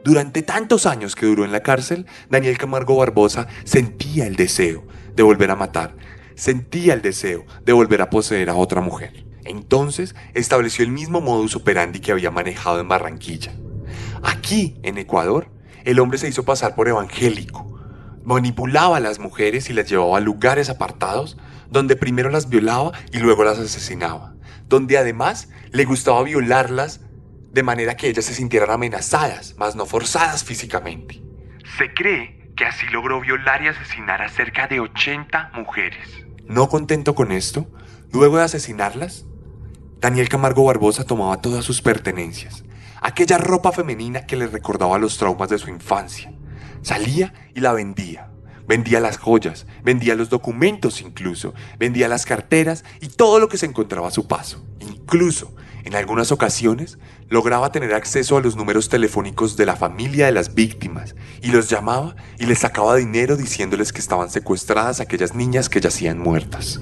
Durante tantos años que duró en la cárcel, Daniel Camargo Barbosa sentía el deseo de volver a matar, sentía el deseo de volver a poseer a otra mujer. Entonces estableció el mismo modus operandi que había manejado en Barranquilla. Aquí, en Ecuador, el hombre se hizo pasar por evangélico. Manipulaba a las mujeres y las llevaba a lugares apartados donde primero las violaba y luego las asesinaba. Donde además le gustaba violarlas de manera que ellas se sintieran amenazadas, mas no forzadas físicamente. Se cree que así logró violar y asesinar a cerca de 80 mujeres. No contento con esto, luego de asesinarlas, Daniel Camargo Barbosa tomaba todas sus pertenencias, aquella ropa femenina que le recordaba los traumas de su infancia. Salía y la vendía. Vendía las joyas, vendía los documentos incluso, vendía las carteras y todo lo que se encontraba a su paso. Incluso, en algunas ocasiones, lograba tener acceso a los números telefónicos de la familia de las víctimas y los llamaba y les sacaba dinero diciéndoles que estaban secuestradas aquellas niñas que yacían muertas.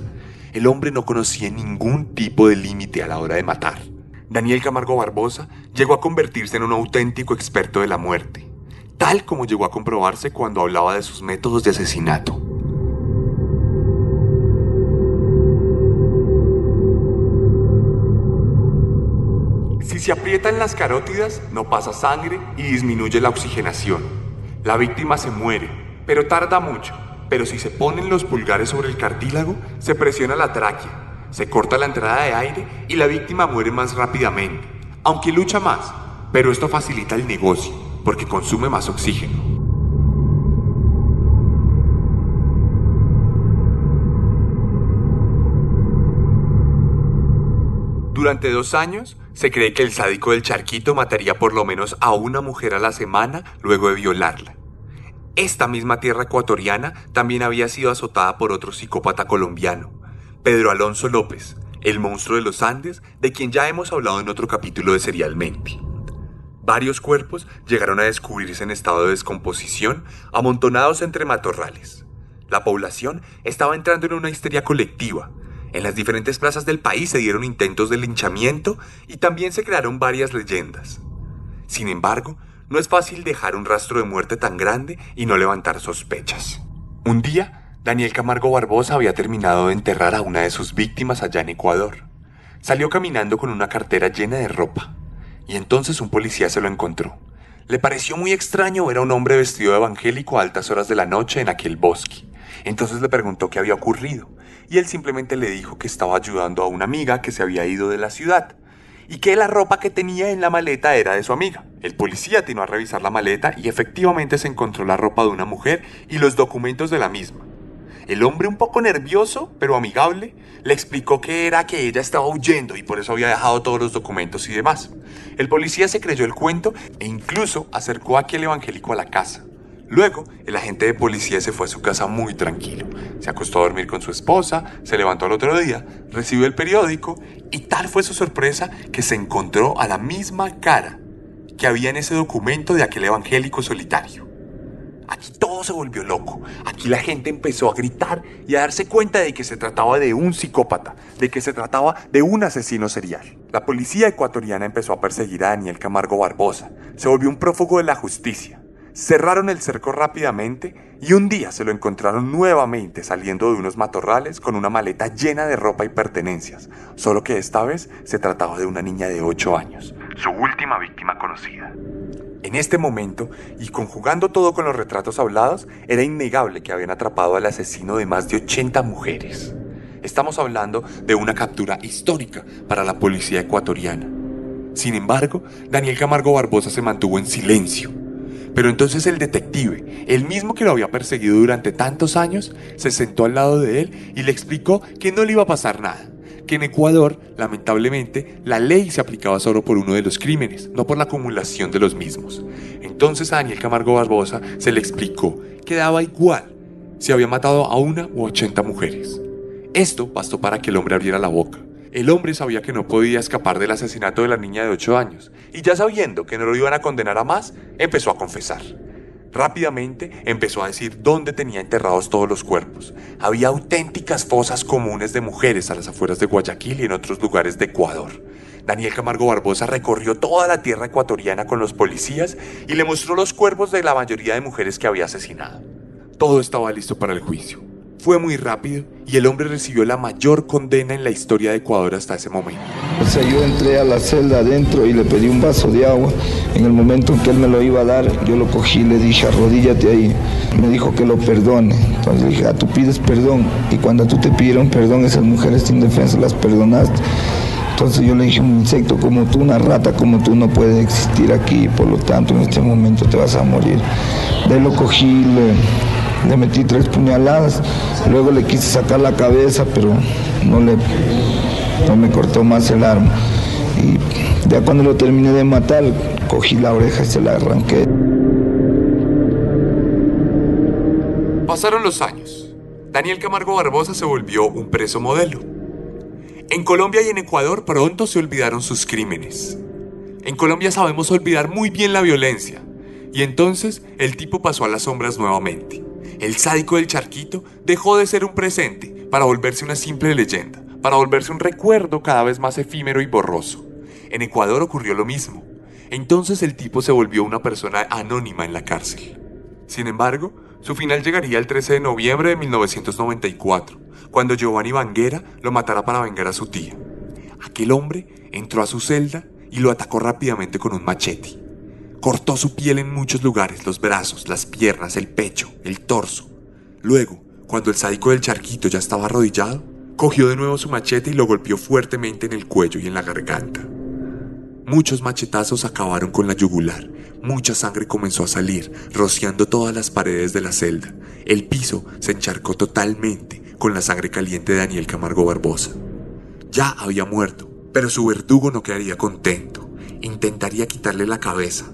El hombre no conocía ningún tipo de límite a la hora de matar. Daniel Camargo Barbosa llegó a convertirse en un auténtico experto de la muerte, tal como llegó a comprobarse cuando hablaba de sus métodos de asesinato. Si se aprietan las carótidas, no pasa sangre y disminuye la oxigenación. La víctima se muere, pero tarda mucho. Pero si se ponen los pulgares sobre el cartílago, se presiona la tráquea, se corta la entrada de aire y la víctima muere más rápidamente, aunque lucha más. Pero esto facilita el negocio, porque consume más oxígeno. Durante dos años, se cree que el sádico del charquito mataría por lo menos a una mujer a la semana luego de violarla. Esta misma tierra ecuatoriana también había sido azotada por otro psicópata colombiano, Pedro Alonso López, el monstruo de los Andes, de quien ya hemos hablado en otro capítulo de Serialmente. Varios cuerpos llegaron a descubrirse en estado de descomposición, amontonados entre matorrales. La población estaba entrando en una histeria colectiva. En las diferentes plazas del país se dieron intentos de linchamiento y también se crearon varias leyendas. Sin embargo, no es fácil dejar un rastro de muerte tan grande y no levantar sospechas. Un día, Daniel Camargo Barbosa había terminado de enterrar a una de sus víctimas allá en Ecuador. Salió caminando con una cartera llena de ropa, y entonces un policía se lo encontró. Le pareció muy extraño ver a un hombre vestido de evangélico a altas horas de la noche en aquel bosque. Entonces le preguntó qué había ocurrido, y él simplemente le dijo que estaba ayudando a una amiga que se había ido de la ciudad y que la ropa que tenía en la maleta era de su amiga. El policía atinó a revisar la maleta y efectivamente se encontró la ropa de una mujer y los documentos de la misma. El hombre, un poco nervioso, pero amigable, le explicó que era que ella estaba huyendo y por eso había dejado todos los documentos y demás. El policía se creyó el cuento e incluso acercó a aquel evangélico a la casa. Luego, el agente de policía se fue a su casa muy tranquilo. Se acostó a dormir con su esposa, se levantó al otro día, recibió el periódico y tal fue su sorpresa que se encontró a la misma cara que había en ese documento de aquel evangélico solitario. Aquí todo se volvió loco. Aquí la gente empezó a gritar y a darse cuenta de que se trataba de un psicópata, de que se trataba de un asesino serial. La policía ecuatoriana empezó a perseguir a Daniel Camargo Barbosa. Se volvió un prófugo de la justicia. Cerraron el cerco rápidamente y un día se lo encontraron nuevamente saliendo de unos matorrales con una maleta llena de ropa y pertenencias, solo que esta vez se trataba de una niña de 8 años, su última víctima conocida. En este momento, y conjugando todo con los retratos hablados, era innegable que habían atrapado al asesino de más de 80 mujeres. Estamos hablando de una captura histórica para la policía ecuatoriana. Sin embargo, Daniel Camargo Barbosa se mantuvo en silencio pero entonces el detective, el mismo que lo había perseguido durante tantos años, se sentó al lado de él y le explicó que no le iba a pasar nada. Que en Ecuador, lamentablemente, la ley se aplicaba solo por uno de los crímenes, no por la acumulación de los mismos. Entonces a Daniel Camargo Barbosa se le explicó que daba igual si había matado a una u ochenta mujeres. Esto bastó para que el hombre abriera la boca. El hombre sabía que no podía escapar del asesinato de la niña de 8 años, y ya sabiendo que no lo iban a condenar a más, empezó a confesar. Rápidamente empezó a decir dónde tenía enterrados todos los cuerpos. Había auténticas fosas comunes de mujeres a las afueras de Guayaquil y en otros lugares de Ecuador. Daniel Camargo Barbosa recorrió toda la tierra ecuatoriana con los policías y le mostró los cuerpos de la mayoría de mujeres que había asesinado. Todo estaba listo para el juicio. Fue muy rápido y el hombre recibió la mayor condena en la historia de Ecuador hasta ese momento. O sea, yo entré a la celda adentro y le pedí un vaso de agua. En el momento en que él me lo iba a dar, yo lo cogí y le dije, arrodíllate ahí. Me dijo que lo perdone. Entonces le dije, ah, tú pides perdón. Y cuando tú te pidieron perdón, esas mujeres sin defensa las perdonaste. Entonces yo le dije, un insecto como tú, una rata como tú no puede existir aquí, por lo tanto en este momento te vas a morir. De lo cogí, le, le metí tres puñaladas, luego le quise sacar la cabeza, pero no, le, no me cortó más el arma. Y ya cuando lo terminé de matar, cogí la oreja y se la arranqué. Pasaron los años. Daniel Camargo Barbosa se volvió un preso modelo. En Colombia y en Ecuador pronto se olvidaron sus crímenes. En Colombia sabemos olvidar muy bien la violencia, y entonces el tipo pasó a las sombras nuevamente. El sádico del charquito dejó de ser un presente para volverse una simple leyenda, para volverse un recuerdo cada vez más efímero y borroso. En Ecuador ocurrió lo mismo. Entonces el tipo se volvió una persona anónima en la cárcel. Sin embargo, su final llegaría el 13 de noviembre de 1994, cuando Giovanni Banguera lo matara para vengar a su tía. Aquel hombre entró a su celda y lo atacó rápidamente con un machete. Cortó su piel en muchos lugares, los brazos, las piernas, el pecho, el torso. Luego, cuando el sádico del charquito ya estaba arrodillado, cogió de nuevo su machete y lo golpeó fuertemente en el cuello y en la garganta. Muchos machetazos acabaron con la yugular. Mucha sangre comenzó a salir, rociando todas las paredes de la celda. El piso se encharcó totalmente con la sangre caliente de Daniel Camargo Barbosa. Ya había muerto, pero su verdugo no quedaría contento. Intentaría quitarle la cabeza.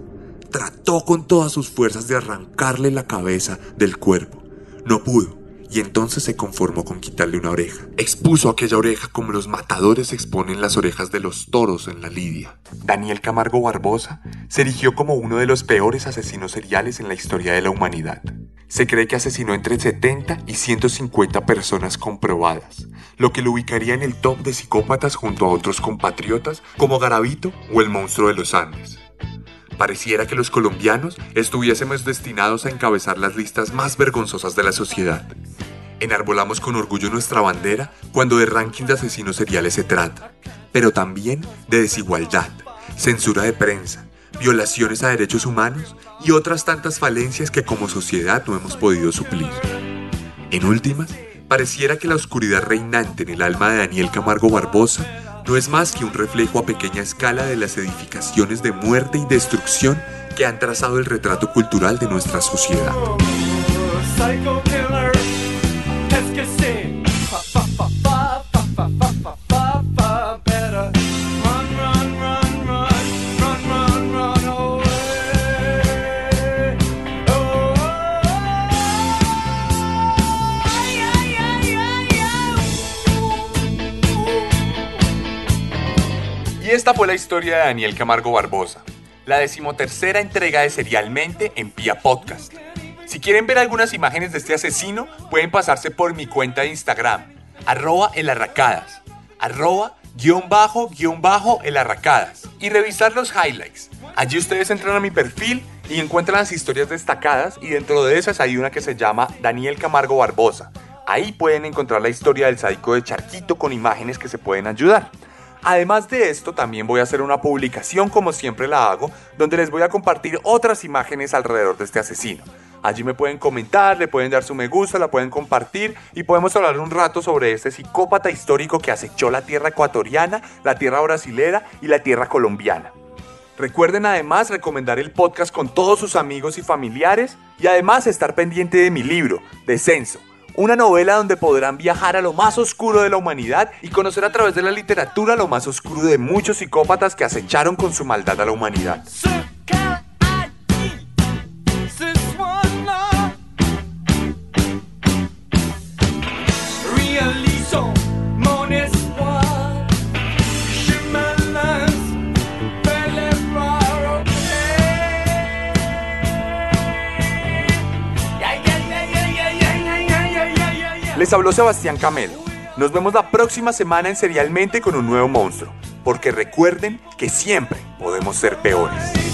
Trató con todas sus fuerzas de arrancarle la cabeza del cuerpo. No pudo y entonces se conformó con quitarle una oreja. Expuso aquella oreja como los matadores exponen las orejas de los toros en la lidia. Daniel Camargo Barbosa se erigió como uno de los peores asesinos seriales en la historia de la humanidad. Se cree que asesinó entre 70 y 150 personas comprobadas, lo que lo ubicaría en el top de psicópatas junto a otros compatriotas como Garavito o el monstruo de los Andes. Pareciera que los colombianos estuviésemos destinados a encabezar las listas más vergonzosas de la sociedad. Enarbolamos con orgullo nuestra bandera cuando de ranking de asesinos seriales se trata, pero también de desigualdad, censura de prensa, violaciones a derechos humanos y otras tantas falencias que como sociedad no hemos podido suplir. En últimas, Pareciera que la oscuridad reinante en el alma de Daniel Camargo Barbosa no es más que un reflejo a pequeña escala de las edificaciones de muerte y destrucción que han trazado el retrato cultural de nuestra sociedad. Esta fue la historia de Daniel Camargo Barbosa, la decimotercera entrega de Serialmente en Pia Podcast. Si quieren ver algunas imágenes de este asesino, pueden pasarse por mi cuenta de Instagram, arroba elarracadas, arroba guion bajo, guion bajo elarracadas, y revisar los highlights. Allí ustedes entran a mi perfil y encuentran las historias destacadas y dentro de esas hay una que se llama Daniel Camargo Barbosa. Ahí pueden encontrar la historia del sádico de Charquito con imágenes que se pueden ayudar. Además de esto, también voy a hacer una publicación como siempre la hago, donde les voy a compartir otras imágenes alrededor de este asesino. Allí me pueden comentar, le pueden dar su me gusta, la pueden compartir y podemos hablar un rato sobre este psicópata histórico que acechó la tierra ecuatoriana, la tierra brasilera y la tierra colombiana. Recuerden además recomendar el podcast con todos sus amigos y familiares y además estar pendiente de mi libro, Descenso, una novela donde podrán viajar a lo más oscuro de la humanidad y conocer a través de la literatura lo más oscuro de muchos psicópatas que acecharon con su maldad a la humanidad. Les habló Sebastián Camelo. Nos vemos la próxima semana en Serialmente con un nuevo monstruo, porque recuerden que siempre podemos ser peores.